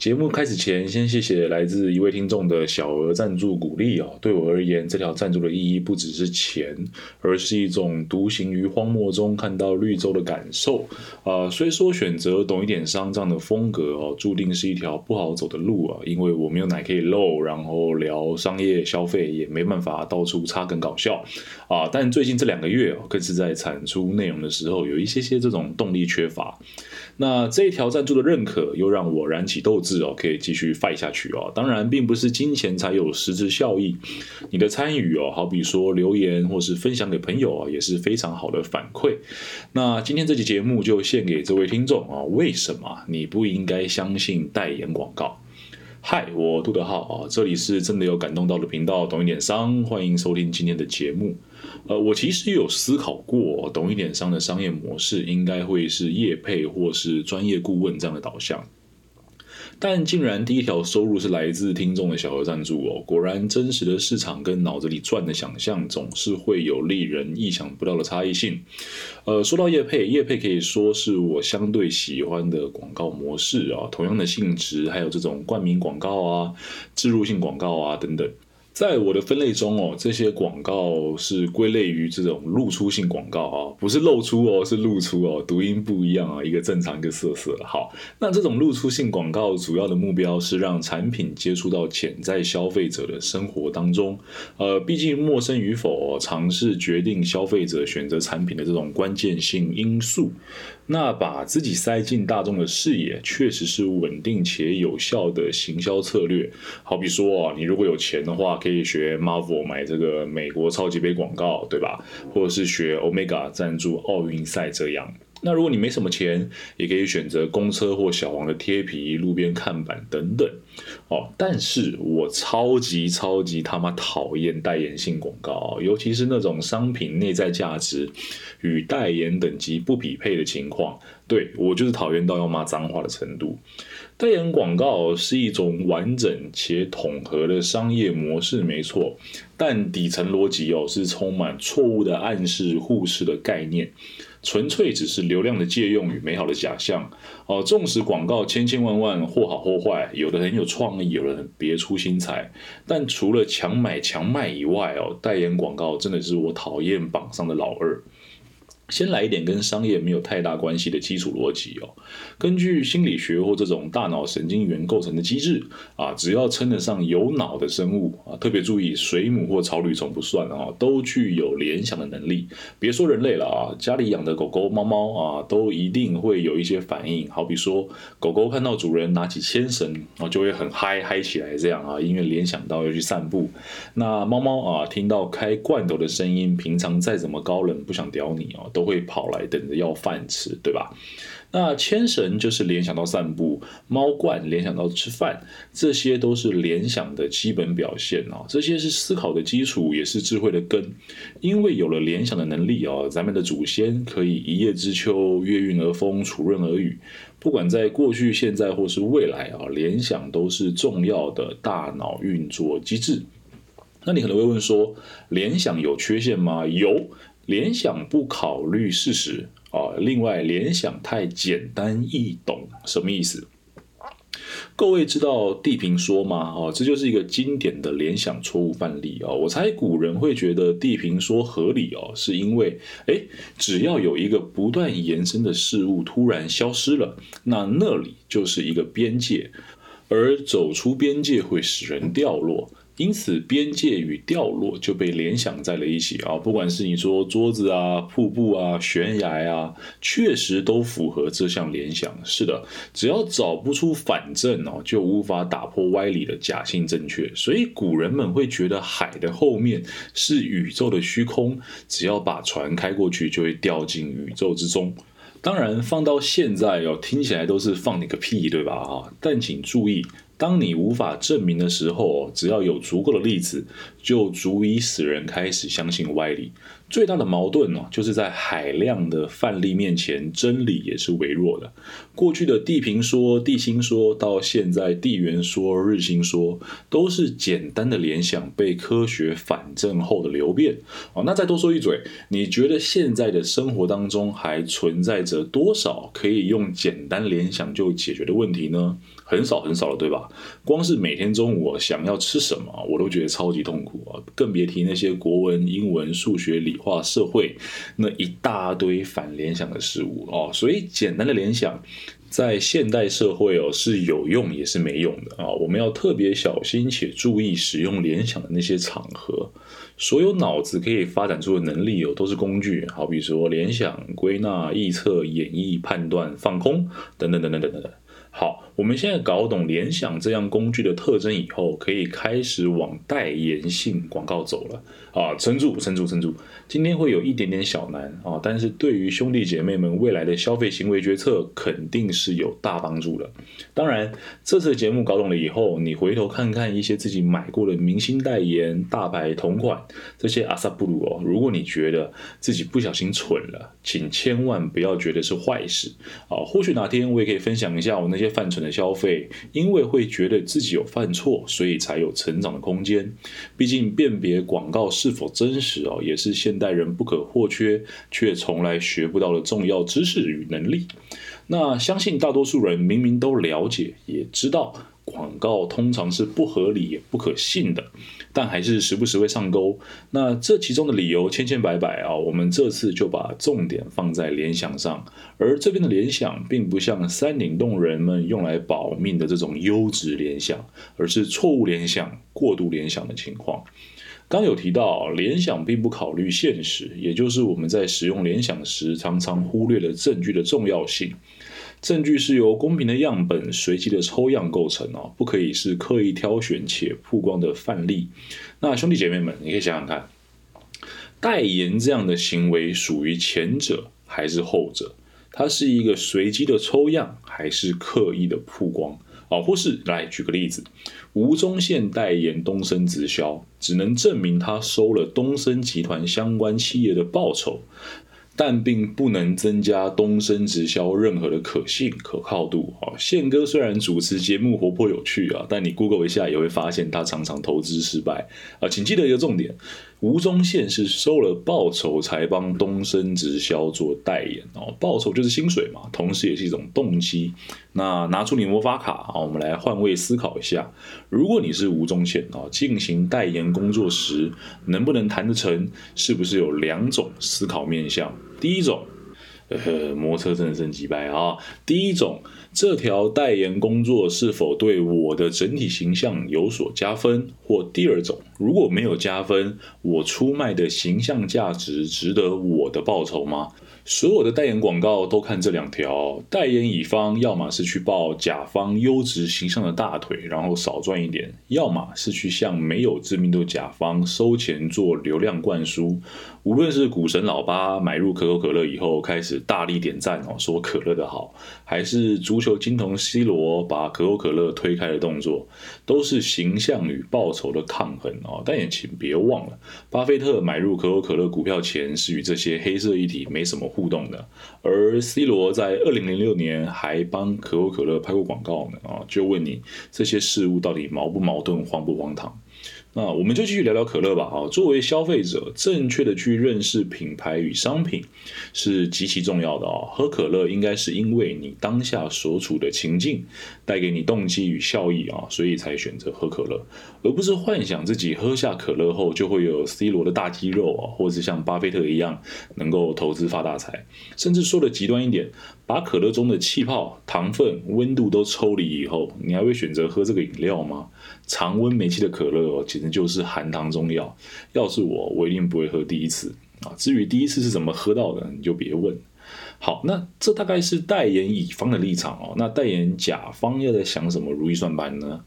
节目开始前，先谢谢来自一位听众的小额赞助鼓励哦。对我而言，这条赞助的意义不只是钱，而是一种独行于荒漠中看到绿洲的感受啊。虽说选择懂一点商这样的风格哦，注定是一条不好走的路啊，因为我没有奶可以露，然后聊商业消费也没办法到处插梗搞笑啊。但最近这两个月哦，更是在产出内容的时候有一些些这种动力缺乏。那这一条赞助的认可，又让我燃起斗志哦，可以继续 fight 下去哦。当然，并不是金钱才有实质效益，你的参与哦，好比说留言或是分享给朋友啊，也是非常好的反馈。那今天这期节目就献给这位听众啊，为什么你不应该相信代言广告？嗨，我杜德浩啊，这里是真的有感动到的频道，懂一点商，欢迎收听今天的节目。呃，我其实有思考过，懂一点商的商业模式应该会是业配或是专业顾问这样的导向。但竟然第一条收入是来自听众的小额赞助哦，果然真实的市场跟脑子里转的想象总是会有令人意想不到的差异性。呃，说到叶配，叶配可以说是我相对喜欢的广告模式啊，同样的性质，还有这种冠名广告啊、植入性广告啊等等。在我的分类中哦，这些广告是归类于这种露出性广告啊，不是露出哦，是露出哦，读音不一样啊，一个正常，一个色色。好，那这种露出性广告主要的目标是让产品接触到潜在消费者的生活当中。呃，毕竟陌生与否，尝试决定消费者选择产品的这种关键性因素。那把自己塞进大众的视野，确实是稳定且有效的行销策略。好比说啊，你如果有钱的话，可以学 Marvel 买这个美国超级杯广告，对吧？或者是学 Omega 赞助奥运赛这样。那如果你没什么钱，也可以选择公车或小黄的贴皮、路边看板等等。哦，但是我超级超级他妈讨厌代言性广告，尤其是那种商品内在价值与代言等级不匹配的情况。对我就是讨厌到要骂脏话的程度。代言广告是一种完整且统合的商业模式，没错，但底层逻辑哦是充满错误的暗示、忽视的概念。纯粹只是流量的借用与美好的假象哦。纵使广告千千万万，或好或坏，有的很有创意，有的很别出心裁。但除了强买强卖以外哦，代言广告真的是我讨厌榜上的老二。先来一点跟商业没有太大关系的基础逻辑哦。根据心理学或这种大脑神经元构成的机制啊，只要称得上有脑的生物啊，特别注意水母或草履虫不算啊，都具有联想的能力。别说人类了啊，家里养的狗狗、猫猫啊，都一定会有一些反应。好比说，狗狗看到主人拿起牵绳啊，就会很嗨嗨起来这样啊，因为联想到要去散步。那猫猫啊，听到开罐头的声音，平常再怎么高冷不想屌你哦。都都会跑来等着要饭吃，对吧？那牵绳就是联想到散步，猫罐联想到吃饭，这些都是联想的基本表现啊。这些是思考的基础，也是智慧的根。因为有了联想的能力啊，咱们的祖先可以一叶知秋，月运而风，楚润而雨。不管在过去、现在或是未来啊，联想都是重要的大脑运作机制。那你可能会问说，联想有缺陷吗？有。联想不考虑事实啊，另外联想太简单易懂，什么意思？各位知道地平说吗？哦，这就是一个经典的联想错误范例啊。我猜古人会觉得地平说合理哦，是因为哎，只要有一个不断延伸的事物突然消失了，那那里就是一个边界，而走出边界会使人掉落。因此，边界与掉落就被联想在了一起啊！不管是你说桌子啊、瀑布啊、悬崖啊，确实都符合这项联想。是的，只要找不出反证哦，就无法打破歪理的假性正确。所以古人们会觉得海的后面是宇宙的虚空，只要把船开过去，就会掉进宇宙之中。当然，放到现在哦，听起来都是放你个屁，对吧？啊，但请注意。当你无法证明的时候，只要有足够的例子，就足以使人开始相信歪理。最大的矛盾呢，就是在海量的范例面前，真理也是微弱的。过去的地平说、地心说，到现在地缘说、日心说，都是简单的联想被科学反证后的流变。哦，那再多说一嘴，你觉得现在的生活当中还存在着多少可以用简单联想就解决的问题呢？很少很少了，对吧？光是每天中午想要吃什么，我都觉得超级痛苦啊，更别提那些国文、英文、数学、理化、社会那一大堆反联想的事物哦。所以简单的联想。在现代社会哦，是有用也是没用的啊！我们要特别小心且注意使用联想的那些场合。所有脑子可以发展出的能力哦，都是工具，好比说联想、归纳、臆测、演绎、判断、放空等等等等等等等。好，我们现在搞懂联想这样工具的特征以后，可以开始往代言性广告走了啊！撑住，撑住，撑住！今天会有一点点小难啊，但是对于兄弟姐妹们未来的消费行为决策，肯定是有大帮助的。当然，这次节目搞懂了以后，你回头看看一些自己买过的明星代言、大牌同款这些阿萨布鲁哦，如果你觉得自己不小心蠢了，请千万不要觉得是坏事啊！或许哪天我也可以分享一下我那些犯蠢的消费，因为会觉得自己有犯错，所以才有成长的空间。毕竟辨别广告是否真实哦，也是现代人不可或缺却从来学不到的重要知识与能力。那相信大多数人明明都了解，也知道广告通常是不合理也不可信的，但还是时不时会上钩。那这其中的理由千千百百啊，我们这次就把重点放在联想上。而这边的联想，并不像三顶洞人们用来保命的这种优质联想，而是错误联想、过度联想的情况。刚有提到，联想并不考虑现实，也就是我们在使用联想时常常忽略了证据的重要性。证据是由公平的样本随机的抽样构成哦，不可以是刻意挑选且曝光的范例。那兄弟姐妹们，你可以想想看，代言这样的行为属于前者还是后者？它是一个随机的抽样，还是刻意的曝光？哦，或是来举个例子，吴宗宪代言东升直销，只能证明他收了东升集团相关企业的报酬，但并不能增加东升直销任何的可信可靠度。啊，宪哥虽然主持节目活泼有趣啊，但你 Google 一下也会发现他常常投资失败啊。请记得一个重点。吴宗宪是收了报酬才帮东升直销做代言哦，报酬就是薪水嘛，同时也是一种动机。那拿出你魔法卡啊，我们来换位思考一下，如果你是吴宗宪啊，进行代言工作时，能不能谈得成？是不是有两种思考面向？第一种。呃，摩车真的升级败啊！第一种，这条代言工作是否对我的整体形象有所加分？或第二种，如果没有加分，我出卖的形象价值值得我的报酬吗？所有的代言广告都看这两条，代言乙方要么是去抱甲方优质形象的大腿，然后少赚一点；要么是去向没有知名度甲方收钱做流量灌输。无论是股神老八买入可口可乐以后开始大力点赞哦，说可乐的好，还是足球金童 C 罗把可口可乐推开的动作，都是形象与报酬的抗衡哦。但也请别忘了，巴菲特买入可口可乐股票前是与这些黑色议题没什么互动的，而 C 罗在二零零六年还帮可口可乐拍过广告呢啊！就问你这些事物到底矛不矛盾，荒不荒唐？那我们就继续聊聊可乐吧。啊，作为消费者，正确的去认识品牌与商品是极其重要的啊。喝可乐应该是因为你当下所处的情境带给你动机与效益啊，所以才选择喝可乐，而不是幻想自己喝下可乐后就会有 C 罗的大肌肉啊，或者像巴菲特一样能够投资发大财。甚至说的极端一点，把可乐中的气泡、糖分、温度都抽离以后，你还会选择喝这个饮料吗？常温没气的可乐哦，简直就是含糖中药。要是我，我一定不会喝第一次啊。至于第一次是怎么喝到的，你就别问。好，那这大概是代言乙方的立场哦。那代言甲方又在想什么如意算盘呢？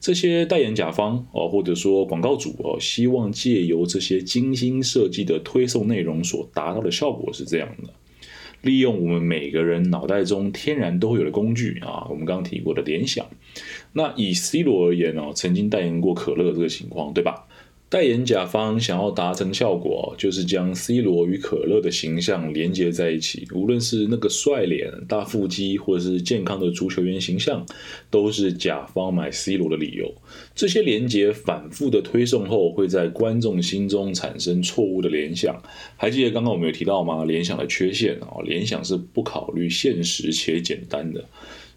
这些代言甲方哦，或者说广告主哦，希望借由这些精心设计的推送内容所达到的效果是这样的。利用我们每个人脑袋中天然都会有的工具啊，我们刚刚提过的联想。那以 C 罗而言哦，曾经代言过可乐这个情况，对吧？代言甲方想要达成效果，就是将 C 罗与可乐的形象连接在一起。无论是那个帅脸、大腹肌，或者是健康的足球员形象，都是甲方买 C 罗的理由。这些连接反复的推送后，会在观众心中产生错误的联想。还记得刚刚我们有提到吗？联想的缺陷啊，联想是不考虑现实且简单的。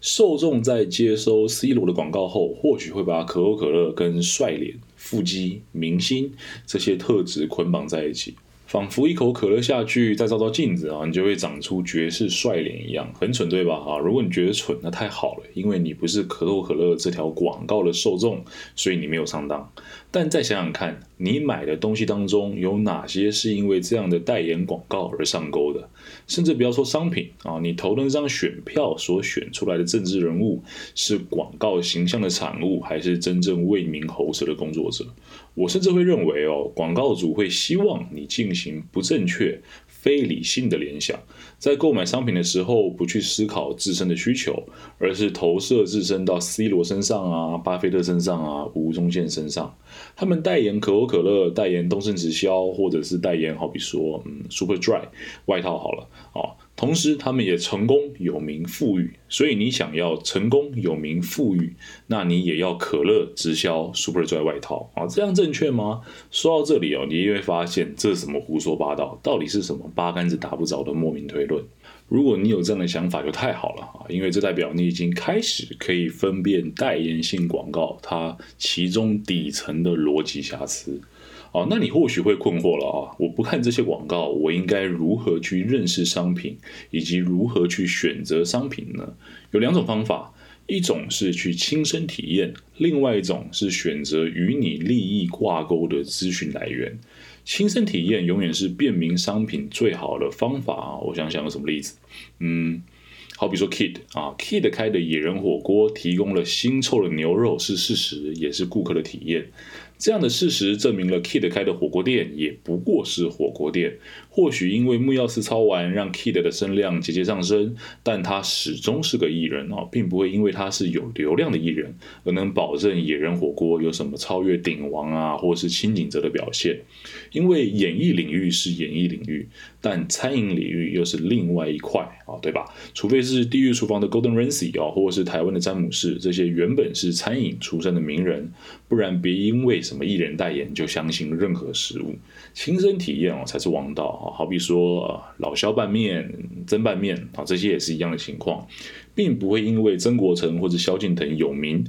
受众在接收 C 罗的广告后，或许会把可口可乐跟帅脸、腹肌、明星这些特质捆绑在一起。仿佛一口可乐下去，再照照镜子啊，你就会长出绝世帅脸一样，很蠢对吧？啊，如果你觉得蠢，那太好了，因为你不是可口可乐这条广告的受众，所以你没有上当。但再想想看，你买的东西当中有哪些是因为这样的代言广告而上钩的？甚至不要说商品啊，你投的那张选票所选出来的政治人物，是广告形象的产物，还是真正为民喉舌的工作者？我甚至会认为哦，广告主会希望你进行不正确、非理性的联想，在购买商品的时候不去思考自身的需求，而是投射自身到 C 罗身上啊、巴菲特身上啊、吴宗宪身上。他们代言可口可乐、代言东盛直销，或者是代言好比说嗯 Super Dry 外套好了哦。同时，他们也成功、有名、富裕。所以，你想要成功、有名、富裕，那你也要可乐直销 Super Dry 外套啊？这样正确吗？说到这里哦，你也会发现这是什么胡说八道？到底是什么八竿子打不着的莫名推论？如果你有这样的想法，就太好了啊！因为这代表你已经开始可以分辨代言性广告它其中底层的逻辑瑕疵。哦，那你或许会困惑了啊！我不看这些广告，我应该如何去认识商品，以及如何去选择商品呢？有两种方法，一种是去亲身体验，另外一种是选择与你利益挂钩的资讯来源。亲身体验永远是辨明商品最好的方法啊！我想想有什么例子？嗯，好比说 Kid 啊，Kid 开的野人火锅提供了腥臭的牛肉是事实，也是顾客的体验。这样的事实证明了 Kid 开的火锅店也不过是火锅店。或许因为木曜四超玩让 Kid 的声量节节上升，但他始终是个艺人哦，并不会因为他是有流量的艺人而能保证野人火锅有什么超越鼎王啊，或是清景泽的表现。因为演艺领域是演艺领域，但餐饮领域又是另外一块啊，对吧？除非是地狱厨房的 Golden Ramsy 啊，或者是台湾的詹姆士这些原本是餐饮出身的名人，不然别因为。什么艺人代言就相信任何食物，亲身体验哦才是王道啊！好比说老肖拌面、蒸拌面啊，这些也是一样的情况，并不会因为曾国成或者萧敬腾有名。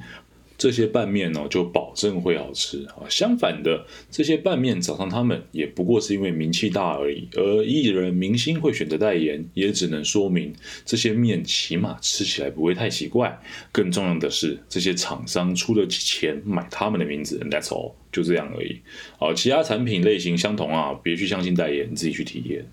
这些拌面呢，就保证会好吃啊。相反的，这些拌面找上他们，也不过是因为名气大而已。而艺人、明星会选择代言，也只能说明这些面起码吃起来不会太奇怪。更重要的是，这些厂商出得起钱买他们的名字，That's all，就这样而已。好，其他产品类型相同啊，别去相信代言，自己去体验。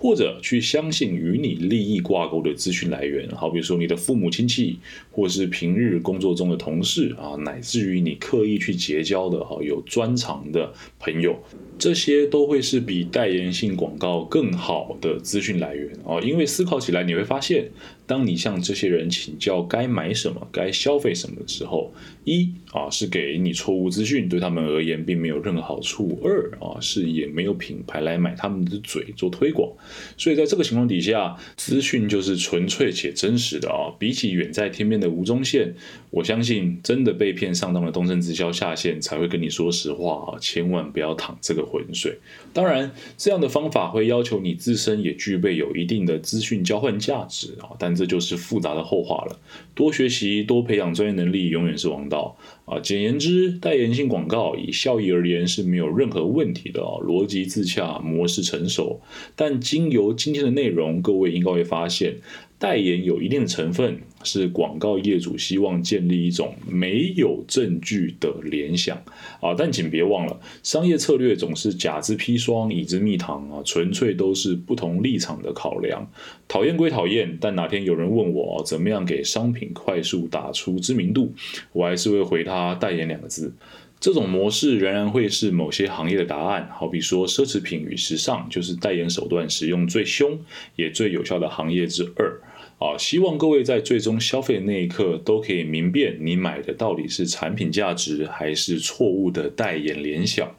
或者去相信与你利益挂钩的资讯来源，好比说你的父母亲戚，或是平日工作中的同事啊，乃至于你刻意去结交的哈有专长的朋友。这些都会是比代言性广告更好的资讯来源哦，因为思考起来你会发现，当你向这些人请教该买什么、该消费什么的时候，一啊是给你错误资讯，对他们而言并没有任何好处；二啊是也没有品牌来买他们的嘴做推广。所以在这个情况底下，资讯就是纯粹且真实的啊。比起远在天边的吴宗宪，我相信真的被骗上当的东升直销下线才会跟你说实话啊，千万不要淌这个。浑水，当然，这样的方法会要求你自身也具备有一定的资讯交换价值啊，但这就是复杂的后话了。多学习，多培养专业能力，永远是王道啊。简言之，代言性广告以效益而言是没有任何问题的啊，逻辑自洽，模式成熟。但经由今天的内容，各位应该会发现。代言有一定的成分，是广告业主希望建立一种没有证据的联想啊，但请别忘了，商业策略总是假之砒霜，乙之蜜糖啊，纯粹都是不同立场的考量。讨厌归讨厌，但哪天有人问我怎么样给商品快速打出知名度，我还是会回他代言两个字。这种模式仍然会是某些行业的答案，好比说奢侈品与时尚，就是代言手段使用最凶也最有效的行业之二。啊，希望各位在最终消费那一刻都可以明辨你买的到底是产品价值还是错误的代言联想。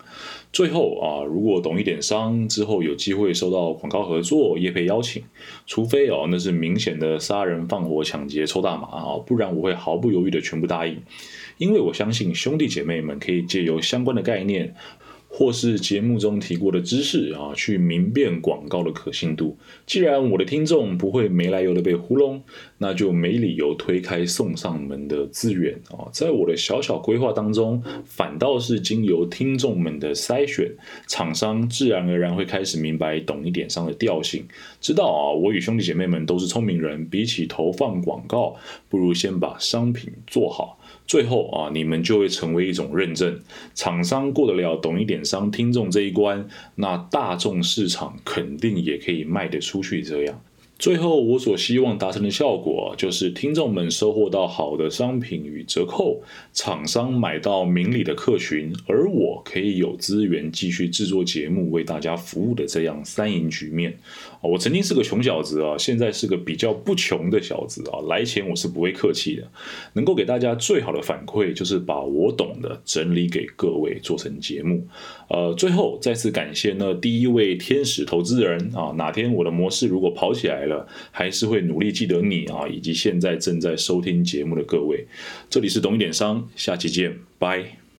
最后啊，如果懂一点商，之后有机会收到广告合作、业配邀请，除非哦那是明显的杀人放火、抢劫、抽大麻啊，不然我会毫不犹豫的全部答应，因为我相信兄弟姐妹们可以借由相关的概念。或是节目中提过的知识啊，去明辨广告的可信度。既然我的听众不会没来由的被糊弄，那就没理由推开送上门的资源啊。在我的小小规划当中，反倒是经由听众们的筛选，厂商自然而然会开始明白懂一点上的调性，知道啊，我与兄弟姐妹们都是聪明人，比起投放广告，不如先把商品做好。最后啊，你们就会成为一种认证，厂商过得了懂一点商听众这一关，那大众市场肯定也可以卖得出去。这样。最后，我所希望达成的效果，就是听众们收获到好的商品与折扣，厂商买到明理的客群，而我可以有资源继续制作节目，为大家服务的这样三赢局面。我曾经是个穷小子啊，现在是个比较不穷的小子啊，来钱我是不会客气的。能够给大家最好的反馈，就是把我懂的整理给各位做成节目。呃，最后再次感谢呢第一位天使投资人啊，哪天我的模式如果跑起来了还是会努力记得你啊，以及现在正在收听节目的各位。这里是懂一点商，下期见，拜。